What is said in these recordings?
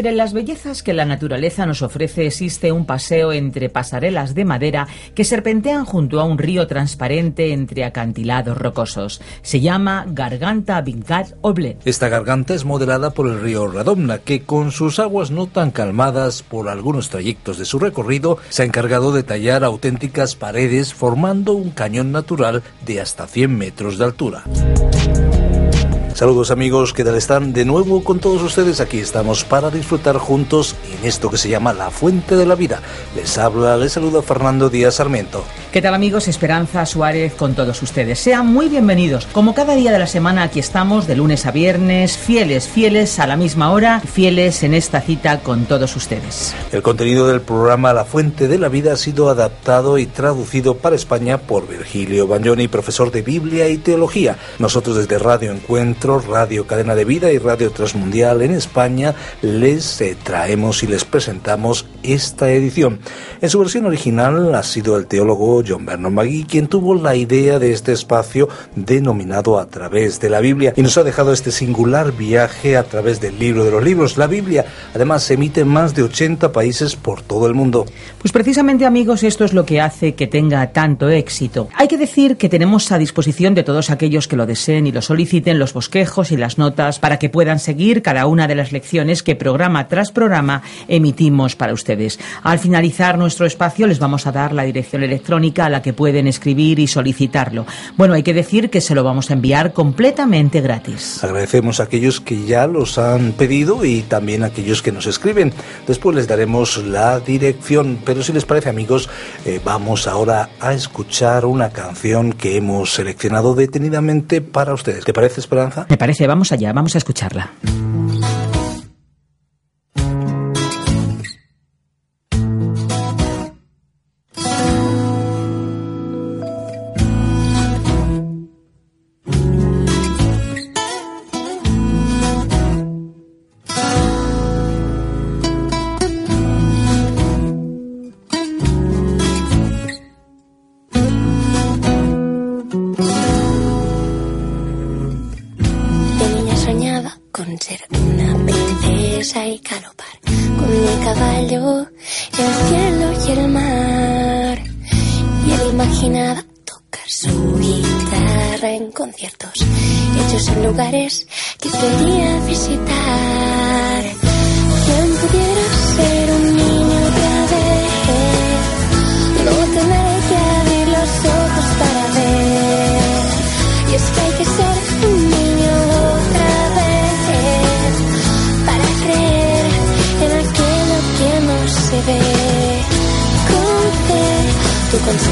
Entre las bellezas que la naturaleza nos ofrece existe un paseo entre pasarelas de madera que serpentean junto a un río transparente entre acantilados rocosos. Se llama Garganta Vincat Oble. Esta garganta es modelada por el río Radomna, que con sus aguas no tan calmadas por algunos trayectos de su recorrido, se ha encargado de tallar auténticas paredes formando un cañón natural de hasta 100 metros de altura. Saludos amigos, ¿qué tal están? De nuevo con todos ustedes aquí estamos para disfrutar juntos en esto que se llama La Fuente de la Vida. Les habla, les saluda Fernando Díaz Sarmiento. ¿Qué tal amigos? Esperanza Suárez con todos ustedes. Sean muy bienvenidos. Como cada día de la semana aquí estamos de lunes a viernes, fieles, fieles a la misma hora, fieles en esta cita con todos ustedes. El contenido del programa La Fuente de la Vida ha sido adaptado y traducido para España por Virgilio Bagnoni, profesor de Biblia y Teología. Nosotros desde Radio Encuentro Radio Cadena de Vida y Radio Transmundial en España, les eh, traemos y les presentamos esta edición. En su versión original ha sido el teólogo John Vernon Magui quien tuvo la idea de este espacio denominado A través de la Biblia y nos ha dejado este singular viaje a través del libro de los libros. La Biblia además se emite en más de 80 países por todo el mundo. Pues precisamente amigos, esto es lo que hace que tenga tanto éxito. Hay que decir que tenemos a disposición de todos aquellos que lo deseen y lo soliciten los bosques y las notas para que puedan seguir cada una de las lecciones que programa tras programa emitimos para ustedes. Al finalizar nuestro espacio les vamos a dar la dirección electrónica a la que pueden escribir y solicitarlo. Bueno, hay que decir que se lo vamos a enviar completamente gratis. Agradecemos a aquellos que ya los han pedido y también a aquellos que nos escriben. Después les daremos la dirección, pero si les parece amigos, eh, vamos ahora a escuchar una canción que hemos seleccionado detenidamente para ustedes. ¿Te parece, Esperanza? Me parece, vamos allá, vamos a escucharla.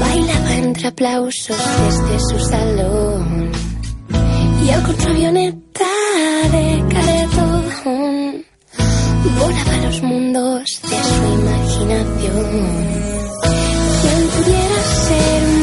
Bailaba entre aplausos desde su salón y el contravioneta de Caretón volaba los mundos de su imaginación. Quien pudiera ser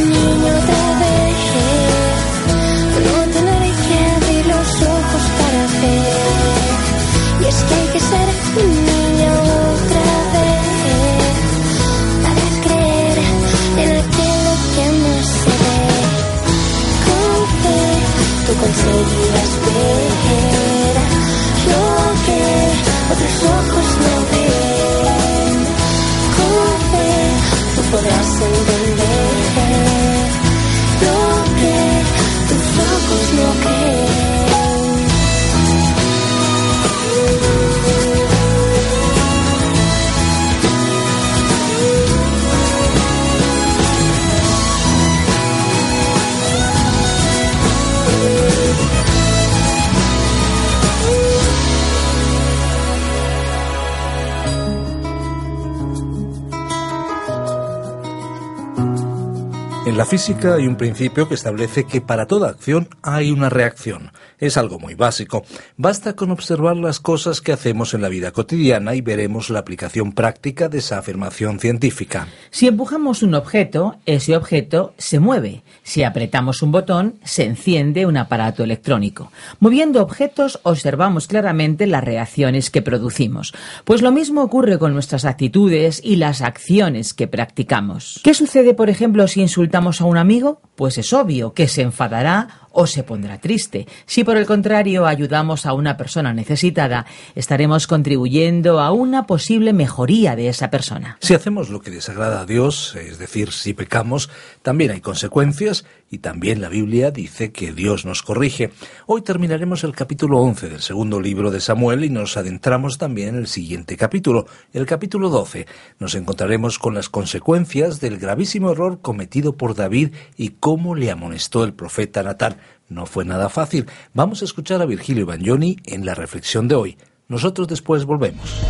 física hay un principio que establece que para toda acción hay una reacción. Es algo muy básico. Basta con observar las cosas que hacemos en la vida cotidiana y veremos la aplicación práctica de esa afirmación científica. Si empujamos un objeto, ese objeto se mueve. Si apretamos un botón, se enciende un aparato electrónico. Moviendo objetos observamos claramente las reacciones que producimos. Pues lo mismo ocurre con nuestras actitudes y las acciones que practicamos. ¿Qué sucede, por ejemplo, si insultamos a un amigo, pues es obvio que se enfadará o se pondrá triste. Si por el contrario ayudamos a una persona necesitada, estaremos contribuyendo a una posible mejoría de esa persona. Si hacemos lo que desagrada a Dios, es decir, si pecamos, también hay consecuencias y también la Biblia dice que Dios nos corrige. Hoy terminaremos el capítulo 11 del segundo libro de Samuel y nos adentramos también en el siguiente capítulo, el capítulo 12. Nos encontraremos con las consecuencias del gravísimo error cometido por David y cómo le amonestó el profeta Natán. No fue nada fácil. Vamos a escuchar a Virgilio Bagnoni en la reflexión de hoy. Nosotros después volvemos.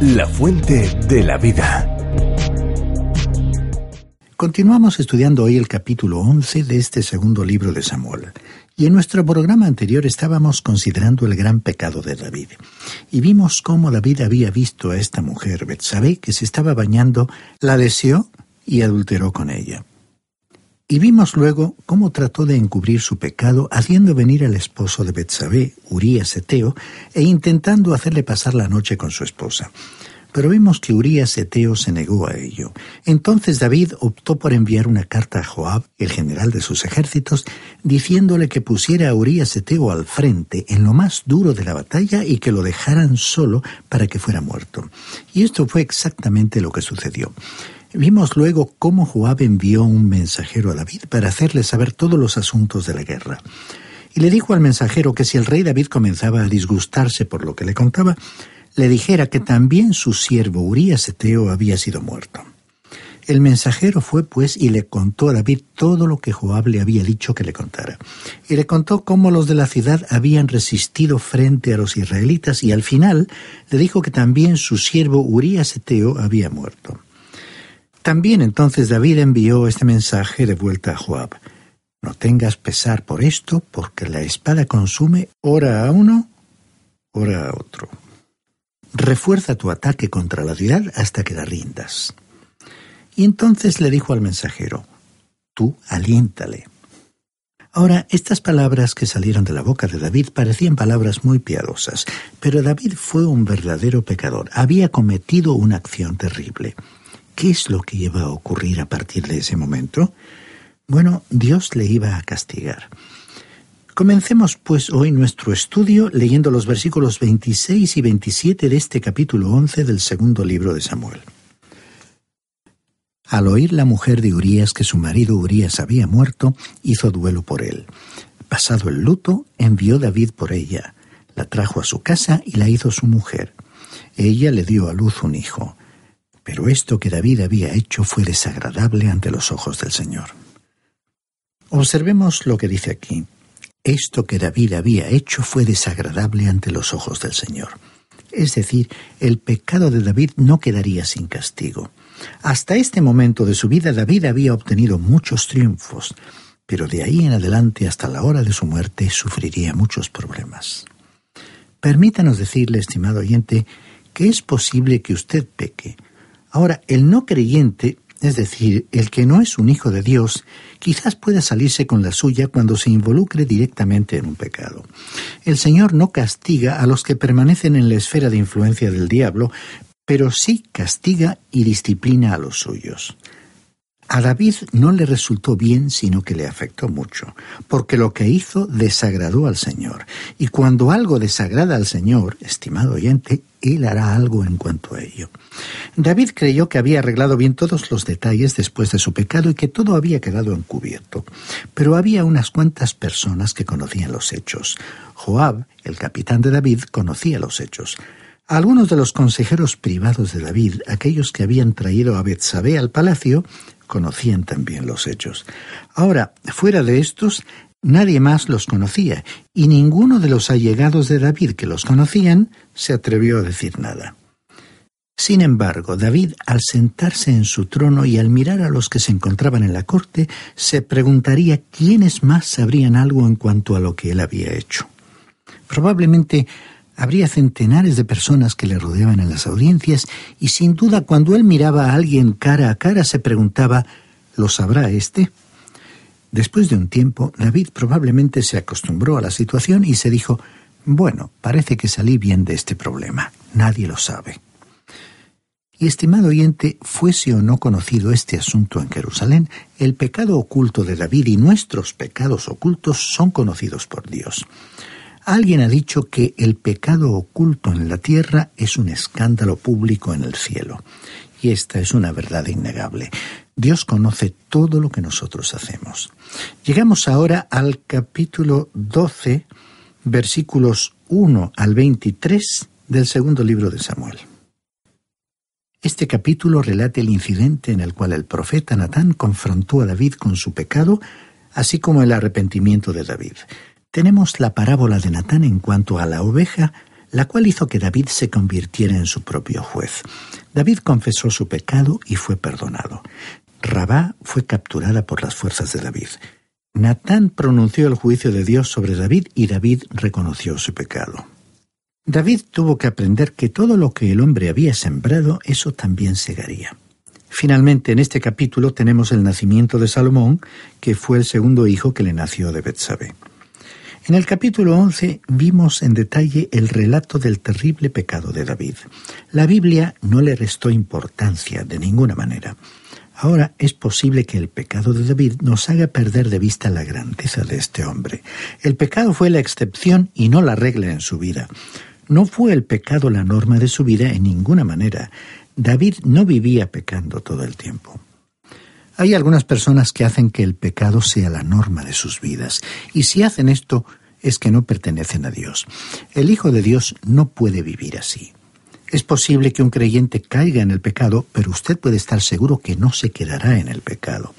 La fuente de la vida. Continuamos estudiando hoy el capítulo 11 de este segundo libro de Samuel. Y en nuestro programa anterior estábamos considerando el gran pecado de David. Y vimos cómo David había visto a esta mujer, Betsabé, que se estaba bañando, la deseó y adulteró con ella. Y vimos luego cómo trató de encubrir su pecado haciendo venir al esposo de Betsabé, Urías Eteo, e intentando hacerle pasar la noche con su esposa. Pero vimos que Urías Eteo se negó a ello. Entonces David optó por enviar una carta a Joab, el general de sus ejércitos, diciéndole que pusiera a Urías Eteo al frente en lo más duro de la batalla y que lo dejaran solo para que fuera muerto. Y esto fue exactamente lo que sucedió. Vimos luego cómo Joab envió un mensajero a David para hacerle saber todos los asuntos de la guerra. Y le dijo al mensajero que si el rey David comenzaba a disgustarse por lo que le contaba, le dijera que también su siervo Urías Eteo había sido muerto. El mensajero fue pues y le contó a David todo lo que Joab le había dicho que le contara. Y le contó cómo los de la ciudad habían resistido frente a los israelitas y al final le dijo que también su siervo Urías Eteo había muerto. También entonces David envió este mensaje de vuelta a Joab. No tengas pesar por esto, porque la espada consume ora a uno, ora a otro. Refuerza tu ataque contra la ciudad hasta que la rindas. Y entonces le dijo al mensajero, tú aliéntale. Ahora, estas palabras que salieron de la boca de David parecían palabras muy piadosas, pero David fue un verdadero pecador, había cometido una acción terrible. ¿Qué es lo que iba a ocurrir a partir de ese momento? Bueno, Dios le iba a castigar. Comencemos pues hoy nuestro estudio leyendo los versículos 26 y 27 de este capítulo 11 del segundo libro de Samuel. Al oír la mujer de Urías que su marido Urías había muerto, hizo duelo por él. Pasado el luto, envió David por ella, la trajo a su casa y la hizo su mujer. Ella le dio a luz un hijo. Pero esto que David había hecho fue desagradable ante los ojos del Señor. Observemos lo que dice aquí. Esto que David había hecho fue desagradable ante los ojos del Señor. Es decir, el pecado de David no quedaría sin castigo. Hasta este momento de su vida David había obtenido muchos triunfos, pero de ahí en adelante hasta la hora de su muerte sufriría muchos problemas. Permítanos decirle, estimado oyente, que es posible que usted peque, Ahora, el no creyente, es decir, el que no es un hijo de Dios, quizás pueda salirse con la suya cuando se involucre directamente en un pecado. El Señor no castiga a los que permanecen en la esfera de influencia del diablo, pero sí castiga y disciplina a los suyos. A David no le resultó bien, sino que le afectó mucho, porque lo que hizo desagradó al Señor. Y cuando algo desagrada al Señor, estimado oyente, Él hará algo en cuanto a ello. David creyó que había arreglado bien todos los detalles después de su pecado y que todo había quedado encubierto. Pero había unas cuantas personas que conocían los hechos. Joab, el capitán de David, conocía los hechos. Algunos de los consejeros privados de David, aquellos que habían traído a Betsabé al palacio, conocían también los hechos. Ahora, fuera de estos, nadie más los conocía, y ninguno de los allegados de David que los conocían se atrevió a decir nada. Sin embargo, David, al sentarse en su trono y al mirar a los que se encontraban en la corte, se preguntaría quiénes más sabrían algo en cuanto a lo que él había hecho. Probablemente habría centenares de personas que le rodeaban en las audiencias y sin duda cuando él miraba a alguien cara a cara se preguntaba ¿lo sabrá éste? Después de un tiempo, David probablemente se acostumbró a la situación y se dijo bueno, parece que salí bien de este problema. Nadie lo sabe. Y estimado oyente, fuese o no conocido este asunto en Jerusalén, el pecado oculto de David y nuestros pecados ocultos son conocidos por Dios. Alguien ha dicho que el pecado oculto en la tierra es un escándalo público en el cielo. Y esta es una verdad innegable. Dios conoce todo lo que nosotros hacemos. Llegamos ahora al capítulo 12, versículos 1 al 23 del segundo libro de Samuel. Este capítulo relata el incidente en el cual el profeta Natán confrontó a David con su pecado, así como el arrepentimiento de David. Tenemos la parábola de Natán en cuanto a la oveja, la cual hizo que David se convirtiera en su propio juez. David confesó su pecado y fue perdonado. Rabá fue capturada por las fuerzas de David. Natán pronunció el juicio de Dios sobre David y David reconoció su pecado. David tuvo que aprender que todo lo que el hombre había sembrado, eso también segaría. Finalmente, en este capítulo tenemos el nacimiento de Salomón, que fue el segundo hijo que le nació de Betsabé. En el capítulo 11 vimos en detalle el relato del terrible pecado de David. La Biblia no le restó importancia de ninguna manera. Ahora es posible que el pecado de David nos haga perder de vista la grandeza de este hombre. El pecado fue la excepción y no la regla en su vida. No fue el pecado la norma de su vida en ninguna manera. David no vivía pecando todo el tiempo. Hay algunas personas que hacen que el pecado sea la norma de sus vidas, y si hacen esto es que no pertenecen a Dios. El Hijo de Dios no puede vivir así. Es posible que un creyente caiga en el pecado, pero usted puede estar seguro que no se quedará en el pecado.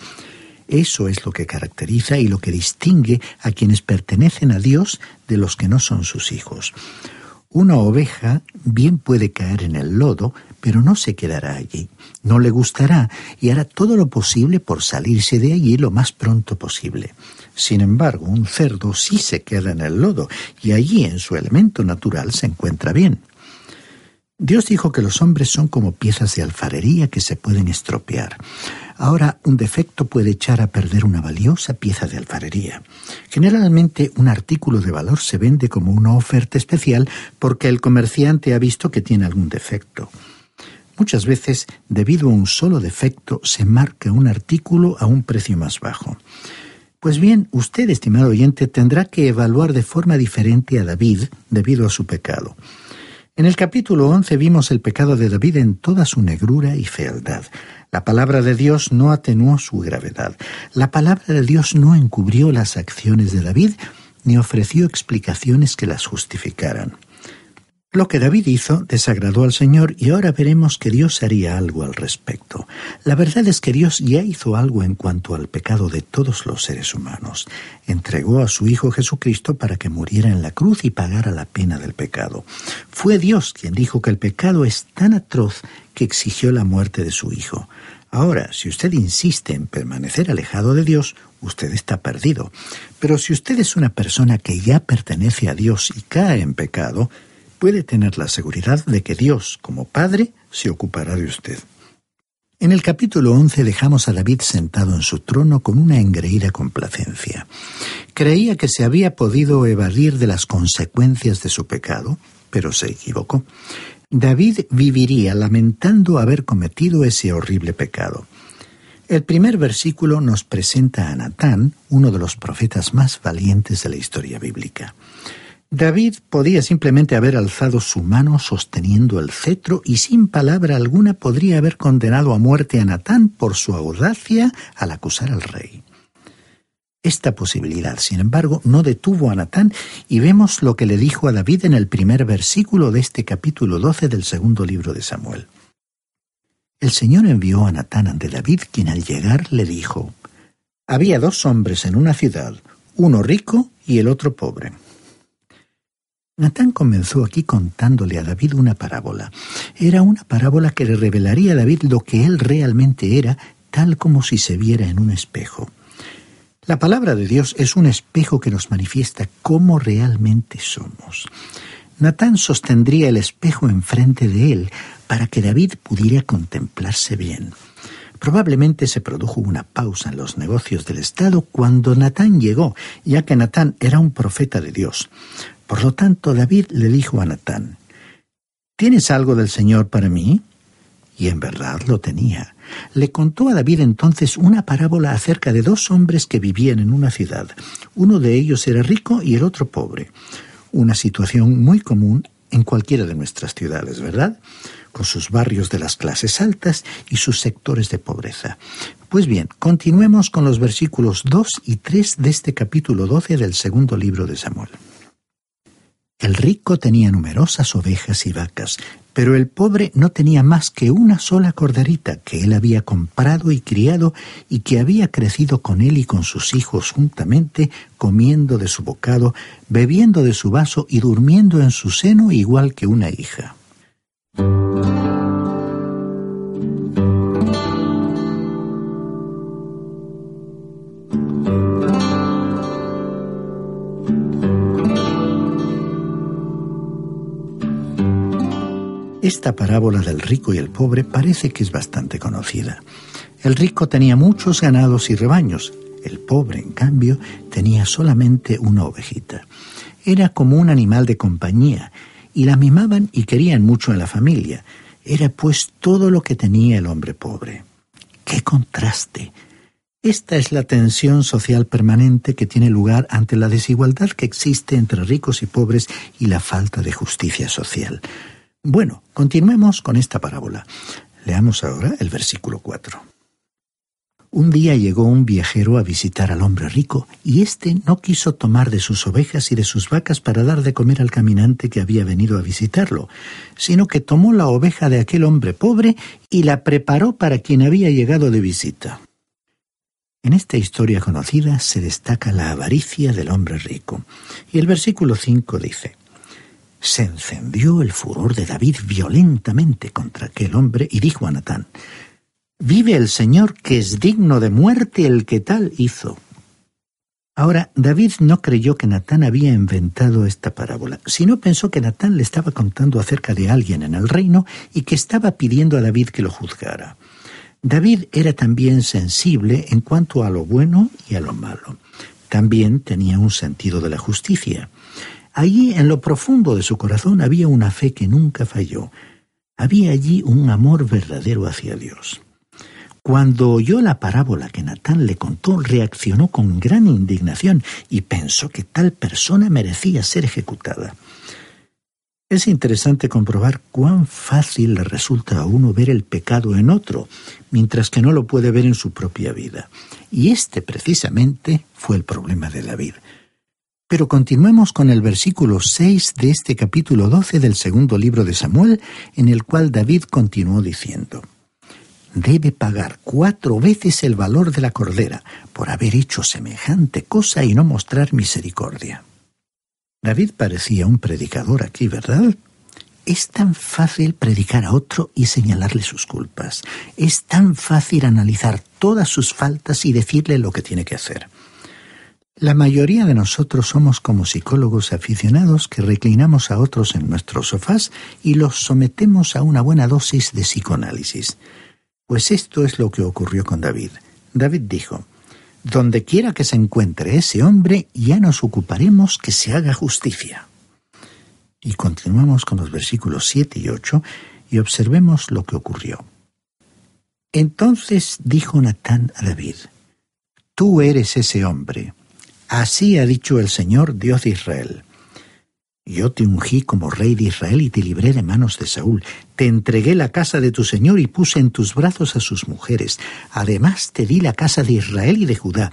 Eso es lo que caracteriza y lo que distingue a quienes pertenecen a Dios de los que no son sus hijos. Una oveja bien puede caer en el lodo, pero no se quedará allí. No le gustará y hará todo lo posible por salirse de allí lo más pronto posible. Sin embargo, un cerdo sí se queda en el lodo y allí en su elemento natural se encuentra bien. Dios dijo que los hombres son como piezas de alfarería que se pueden estropear. Ahora, un defecto puede echar a perder una valiosa pieza de alfarería. Generalmente, un artículo de valor se vende como una oferta especial porque el comerciante ha visto que tiene algún defecto. Muchas veces, debido a un solo defecto, se marca un artículo a un precio más bajo. Pues bien, usted, estimado oyente, tendrá que evaluar de forma diferente a David debido a su pecado. En el capítulo 11 vimos el pecado de David en toda su negrura y fealdad. La palabra de Dios no atenuó su gravedad. La palabra de Dios no encubrió las acciones de David ni ofreció explicaciones que las justificaran. Lo que David hizo desagradó al Señor y ahora veremos que Dios haría algo al respecto. La verdad es que Dios ya hizo algo en cuanto al pecado de todos los seres humanos. Entregó a su Hijo Jesucristo para que muriera en la cruz y pagara la pena del pecado. Fue Dios quien dijo que el pecado es tan atroz que exigió la muerte de su Hijo. Ahora, si usted insiste en permanecer alejado de Dios, usted está perdido. Pero si usted es una persona que ya pertenece a Dios y cae en pecado, puede tener la seguridad de que Dios, como Padre, se ocupará de usted. En el capítulo 11 dejamos a David sentado en su trono con una engreída complacencia. Creía que se había podido evadir de las consecuencias de su pecado, pero se equivocó. David viviría lamentando haber cometido ese horrible pecado. El primer versículo nos presenta a Natán, uno de los profetas más valientes de la historia bíblica. David podía simplemente haber alzado su mano sosteniendo el cetro y sin palabra alguna podría haber condenado a muerte a Natán por su audacia al acusar al rey. Esta posibilidad, sin embargo, no detuvo a Natán y vemos lo que le dijo a David en el primer versículo de este capítulo 12 del segundo libro de Samuel. El Señor envió a Natán ante David, quien al llegar le dijo, Había dos hombres en una ciudad, uno rico y el otro pobre. Natán comenzó aquí contándole a David una parábola. Era una parábola que le revelaría a David lo que él realmente era, tal como si se viera en un espejo. La palabra de Dios es un espejo que nos manifiesta cómo realmente somos. Natán sostendría el espejo enfrente de él para que David pudiera contemplarse bien. Probablemente se produjo una pausa en los negocios del Estado cuando Natán llegó, ya que Natán era un profeta de Dios. Por lo tanto, David le dijo a Natán, ¿Tienes algo del Señor para mí? Y en verdad lo tenía. Le contó a David entonces una parábola acerca de dos hombres que vivían en una ciudad. Uno de ellos era rico y el otro pobre. Una situación muy común en cualquiera de nuestras ciudades, ¿verdad? Con sus barrios de las clases altas y sus sectores de pobreza. Pues bien, continuemos con los versículos 2 y 3 de este capítulo 12 del segundo libro de Samuel. El rico tenía numerosas ovejas y vacas, pero el pobre no tenía más que una sola corderita que él había comprado y criado y que había crecido con él y con sus hijos juntamente, comiendo de su bocado, bebiendo de su vaso y durmiendo en su seno igual que una hija. Esta parábola del rico y el pobre parece que es bastante conocida. El rico tenía muchos ganados y rebaños, el pobre, en cambio, tenía solamente una ovejita. Era como un animal de compañía, y la mimaban y querían mucho en la familia. Era pues todo lo que tenía el hombre pobre. ¡Qué contraste! Esta es la tensión social permanente que tiene lugar ante la desigualdad que existe entre ricos y pobres y la falta de justicia social. Bueno, continuemos con esta parábola. Leamos ahora el versículo 4. Un día llegó un viajero a visitar al hombre rico, y éste no quiso tomar de sus ovejas y de sus vacas para dar de comer al caminante que había venido a visitarlo, sino que tomó la oveja de aquel hombre pobre y la preparó para quien había llegado de visita. En esta historia conocida se destaca la avaricia del hombre rico, y el versículo 5 dice, se encendió el furor de David violentamente contra aquel hombre y dijo a Natán, Vive el Señor que es digno de muerte el que tal hizo. Ahora, David no creyó que Natán había inventado esta parábola, sino pensó que Natán le estaba contando acerca de alguien en el reino y que estaba pidiendo a David que lo juzgara. David era también sensible en cuanto a lo bueno y a lo malo. También tenía un sentido de la justicia. Allí, en lo profundo de su corazón, había una fe que nunca falló. Había allí un amor verdadero hacia Dios. Cuando oyó la parábola que Natán le contó, reaccionó con gran indignación y pensó que tal persona merecía ser ejecutada. Es interesante comprobar cuán fácil le resulta a uno ver el pecado en otro, mientras que no lo puede ver en su propia vida. Y este precisamente fue el problema de David. Pero continuemos con el versículo 6 de este capítulo 12 del segundo libro de Samuel, en el cual David continuó diciendo, Debe pagar cuatro veces el valor de la cordera por haber hecho semejante cosa y no mostrar misericordia. David parecía un predicador aquí, ¿verdad? Es tan fácil predicar a otro y señalarle sus culpas. Es tan fácil analizar todas sus faltas y decirle lo que tiene que hacer. La mayoría de nosotros somos como psicólogos aficionados que reclinamos a otros en nuestros sofás y los sometemos a una buena dosis de psicoanálisis. Pues esto es lo que ocurrió con David. David dijo, Donde quiera que se encuentre ese hombre, ya nos ocuparemos que se haga justicia. Y continuamos con los versículos 7 y 8 y observemos lo que ocurrió. Entonces dijo Natán a David, Tú eres ese hombre Así ha dicho el Señor, Dios de Israel. Yo te ungí como rey de Israel y te libré de manos de Saúl. Te entregué la casa de tu Señor y puse en tus brazos a sus mujeres. Además te di la casa de Israel y de Judá.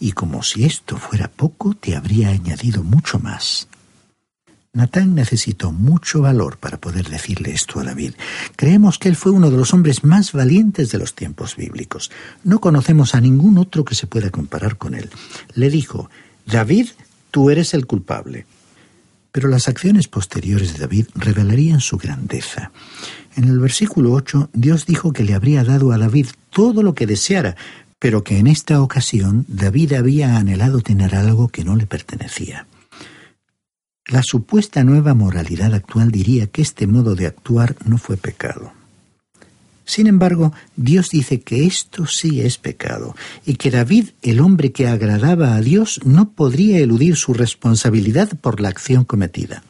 Y como si esto fuera poco, te habría añadido mucho más. Natán necesitó mucho valor para poder decirle esto a David. Creemos que él fue uno de los hombres más valientes de los tiempos bíblicos. No conocemos a ningún otro que se pueda comparar con él. Le dijo, David, tú eres el culpable. Pero las acciones posteriores de David revelarían su grandeza. En el versículo 8, Dios dijo que le habría dado a David todo lo que deseara, pero que en esta ocasión David había anhelado tener algo que no le pertenecía. La supuesta nueva moralidad actual diría que este modo de actuar no fue pecado. Sin embargo, Dios dice que esto sí es pecado, y que David, el hombre que agradaba a Dios, no podría eludir su responsabilidad por la acción cometida.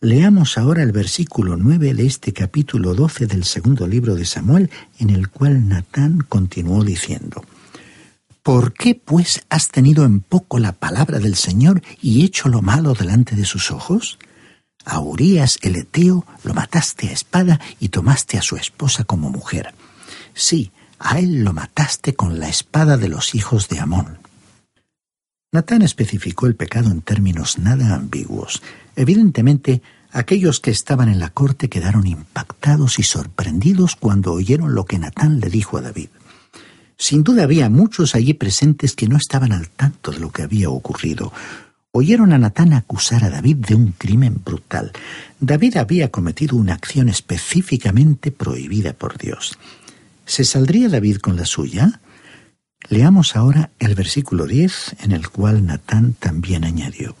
Leamos ahora el versículo 9 de este capítulo 12 del segundo libro de Samuel, en el cual Natán continuó diciendo, ¿Por qué, pues, has tenido en poco la palabra del Señor y hecho lo malo delante de sus ojos? A Urías el Eteo lo mataste a espada y tomaste a su esposa como mujer. Sí, a él lo mataste con la espada de los hijos de Amón. Natán especificó el pecado en términos nada ambiguos. Evidentemente, aquellos que estaban en la corte quedaron impactados y sorprendidos cuando oyeron lo que Natán le dijo a David. Sin duda había muchos allí presentes que no estaban al tanto de lo que había ocurrido oyeron a Natán acusar a David de un crimen brutal. David había cometido una acción específicamente prohibida por Dios. ¿Se saldría David con la suya? Leamos ahora el versículo 10 en el cual Natán también añadió.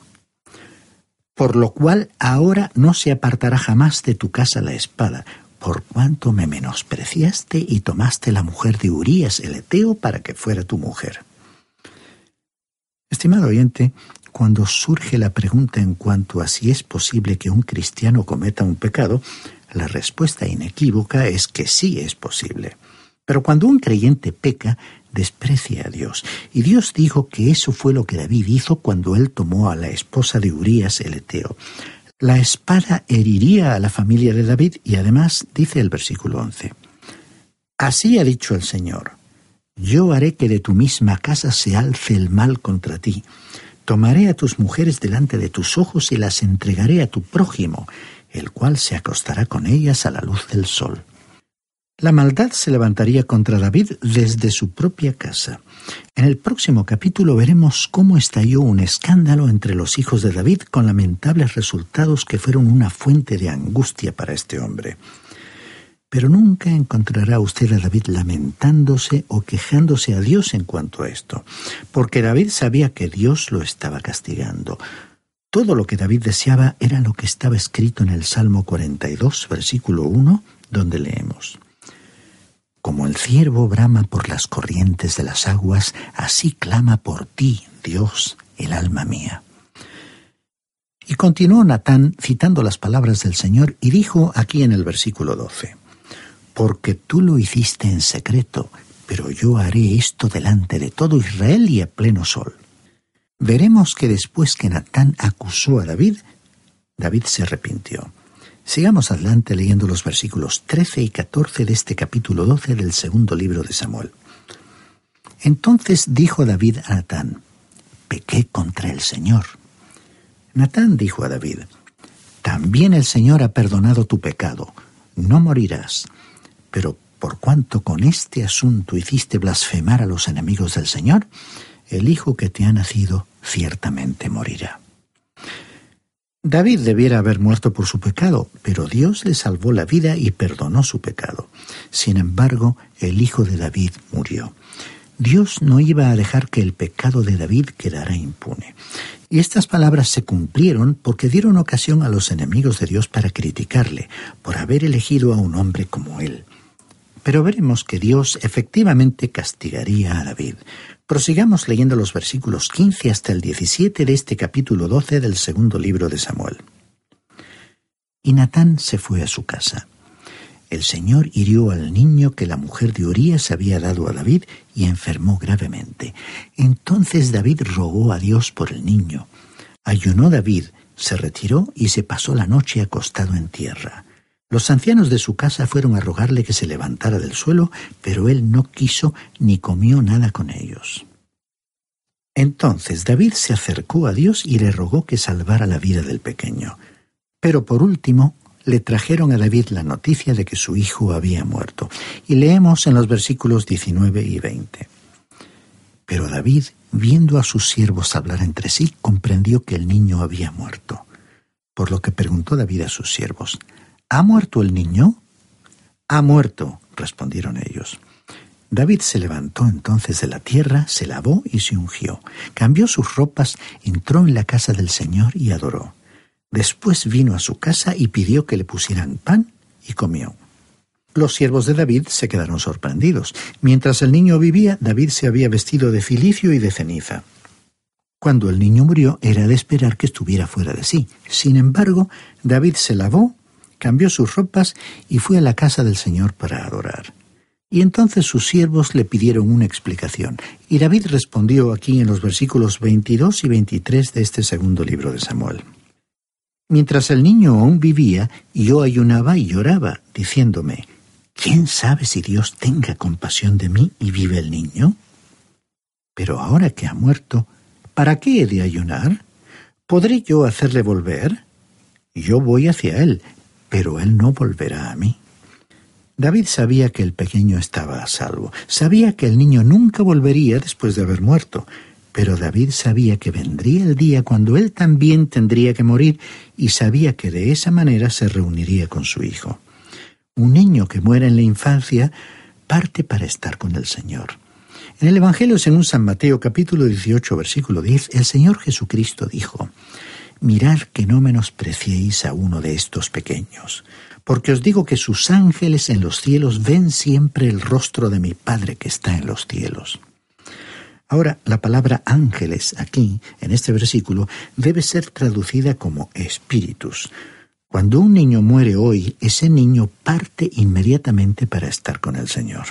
Por lo cual ahora no se apartará jamás de tu casa la espada, por cuanto me menospreciaste y tomaste la mujer de Urías el Eteo para que fuera tu mujer. Estimado oyente, cuando surge la pregunta en cuanto a si es posible que un cristiano cometa un pecado, la respuesta inequívoca es que sí es posible. Pero cuando un creyente peca, desprecia a Dios. Y Dios dijo que eso fue lo que David hizo cuando él tomó a la esposa de Urías el Eteo. La espada heriría a la familia de David y además dice el versículo 11. Así ha dicho el Señor, yo haré que de tu misma casa se alce el mal contra ti Tomaré a tus mujeres delante de tus ojos y las entregaré a tu prójimo, el cual se acostará con ellas a la luz del sol. La maldad se levantaría contra David desde su propia casa. En el próximo capítulo veremos cómo estalló un escándalo entre los hijos de David con lamentables resultados que fueron una fuente de angustia para este hombre. Pero nunca encontrará usted a David lamentándose o quejándose a Dios en cuanto a esto, porque David sabía que Dios lo estaba castigando. Todo lo que David deseaba era lo que estaba escrito en el Salmo 42, versículo 1, donde leemos. Como el ciervo brama por las corrientes de las aguas, así clama por ti, Dios, el alma mía. Y continuó Natán citando las palabras del Señor y dijo aquí en el versículo 12, porque tú lo hiciste en secreto, pero yo haré esto delante de todo Israel y a pleno sol. Veremos que después que Natán acusó a David, David se arrepintió. Sigamos adelante leyendo los versículos 13 y 14 de este capítulo 12 del segundo libro de Samuel. Entonces dijo David a Natán, pequé contra el Señor. Natán dijo a David, también el Señor ha perdonado tu pecado, no morirás. Pero por cuanto con este asunto hiciste blasfemar a los enemigos del Señor, el hijo que te ha nacido ciertamente morirá. David debiera haber muerto por su pecado, pero Dios le salvó la vida y perdonó su pecado. Sin embargo, el hijo de David murió. Dios no iba a dejar que el pecado de David quedara impune. Y estas palabras se cumplieron porque dieron ocasión a los enemigos de Dios para criticarle por haber elegido a un hombre como él. Pero veremos que Dios efectivamente castigaría a David. Prosigamos leyendo los versículos 15 hasta el 17 de este capítulo 12 del segundo libro de Samuel. Y Natán se fue a su casa. El Señor hirió al niño que la mujer de Urías había dado a David y enfermó gravemente. Entonces David rogó a Dios por el niño. Ayunó David, se retiró y se pasó la noche acostado en tierra. Los ancianos de su casa fueron a rogarle que se levantara del suelo, pero él no quiso ni comió nada con ellos. Entonces David se acercó a Dios y le rogó que salvara la vida del pequeño. Pero por último le trajeron a David la noticia de que su hijo había muerto. Y leemos en los versículos 19 y 20. Pero David, viendo a sus siervos hablar entre sí, comprendió que el niño había muerto. por lo que preguntó David a sus siervos, ¿Ha muerto el niño? Ha muerto, respondieron ellos. David se levantó entonces de la tierra, se lavó y se ungió, cambió sus ropas, entró en la casa del Señor y adoró. Después vino a su casa y pidió que le pusieran pan y comió. Los siervos de David se quedaron sorprendidos. Mientras el niño vivía, David se había vestido de cilicio y de ceniza. Cuando el niño murió, era de esperar que estuviera fuera de sí. Sin embargo, David se lavó, cambió sus ropas y fue a la casa del Señor para adorar. Y entonces sus siervos le pidieron una explicación, y David respondió aquí en los versículos 22 y 23 de este segundo libro de Samuel. Mientras el niño aún vivía, yo ayunaba y lloraba, diciéndome, ¿quién sabe si Dios tenga compasión de mí y vive el niño? Pero ahora que ha muerto, ¿Para qué he de ayunar? ¿Podré yo hacerle volver? Yo voy hacia él, pero él no volverá a mí. David sabía que el pequeño estaba a salvo, sabía que el niño nunca volvería después de haber muerto, pero David sabía que vendría el día cuando él también tendría que morir y sabía que de esa manera se reuniría con su hijo. Un niño que muere en la infancia parte para estar con el Señor. En el Evangelio según San Mateo capítulo 18 versículo 10, el Señor Jesucristo dijo, Mirad que no menospreciéis a uno de estos pequeños, porque os digo que sus ángeles en los cielos ven siempre el rostro de mi Padre que está en los cielos. Ahora, la palabra ángeles aquí, en este versículo, debe ser traducida como espíritus. Cuando un niño muere hoy, ese niño parte inmediatamente para estar con el Señor.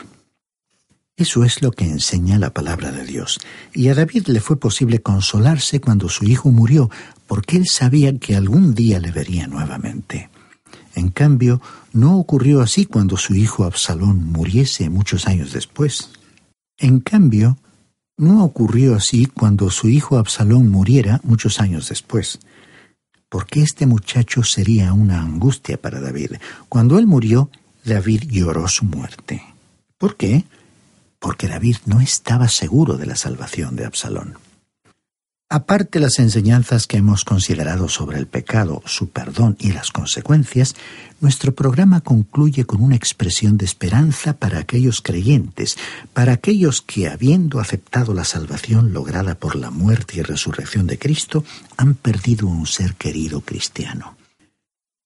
Eso es lo que enseña la palabra de Dios. Y a David le fue posible consolarse cuando su hijo murió, porque él sabía que algún día le vería nuevamente. En cambio, no ocurrió así cuando su hijo Absalón muriese muchos años después. En cambio, no ocurrió así cuando su hijo Absalón muriera muchos años después. Porque este muchacho sería una angustia para David. Cuando él murió, David lloró su muerte. ¿Por qué? porque David no estaba seguro de la salvación de Absalón. Aparte las enseñanzas que hemos considerado sobre el pecado, su perdón y las consecuencias, nuestro programa concluye con una expresión de esperanza para aquellos creyentes, para aquellos que, habiendo aceptado la salvación lograda por la muerte y resurrección de Cristo, han perdido un ser querido cristiano.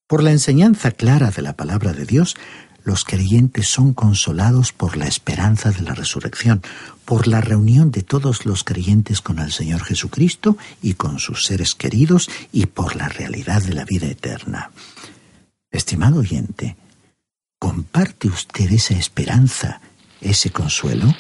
Por la enseñanza clara de la palabra de Dios, los creyentes son consolados por la esperanza de la resurrección, por la reunión de todos los creyentes con el Señor Jesucristo y con sus seres queridos y por la realidad de la vida eterna. Estimado oyente, ¿comparte usted esa esperanza, ese consuelo?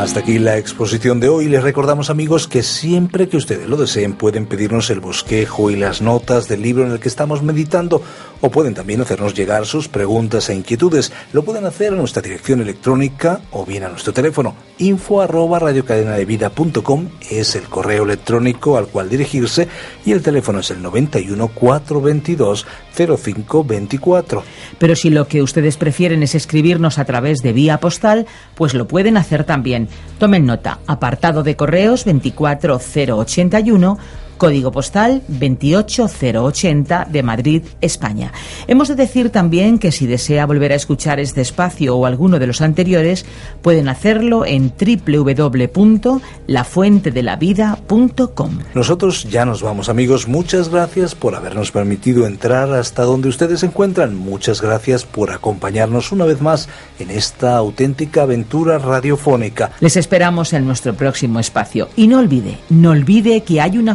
Hasta aquí la exposición de hoy. Les recordamos amigos que siempre que ustedes lo deseen pueden pedirnos el bosquejo y las notas del libro en el que estamos meditando o pueden también hacernos llegar sus preguntas e inquietudes. Lo pueden hacer a nuestra dirección electrónica o bien a nuestro teléfono. Info arroba radiocadenadevida.com es el correo electrónico al cual dirigirse y el teléfono es el 91 422 0524. Pero si lo que ustedes prefieren es escribirnos a través de vía postal, pues lo pueden hacer también. Tomen nota, apartado de correos 24081 código postal 28080 de Madrid, España. Hemos de decir también que si desea volver a escuchar este espacio o alguno de los anteriores, pueden hacerlo en www.lafuentedelavida.com. Nosotros ya nos vamos amigos, muchas gracias por habernos permitido entrar hasta donde ustedes se encuentran, muchas gracias por acompañarnos una vez más en esta auténtica aventura radiofónica. Les esperamos en nuestro próximo espacio y no olvide, no olvide que hay una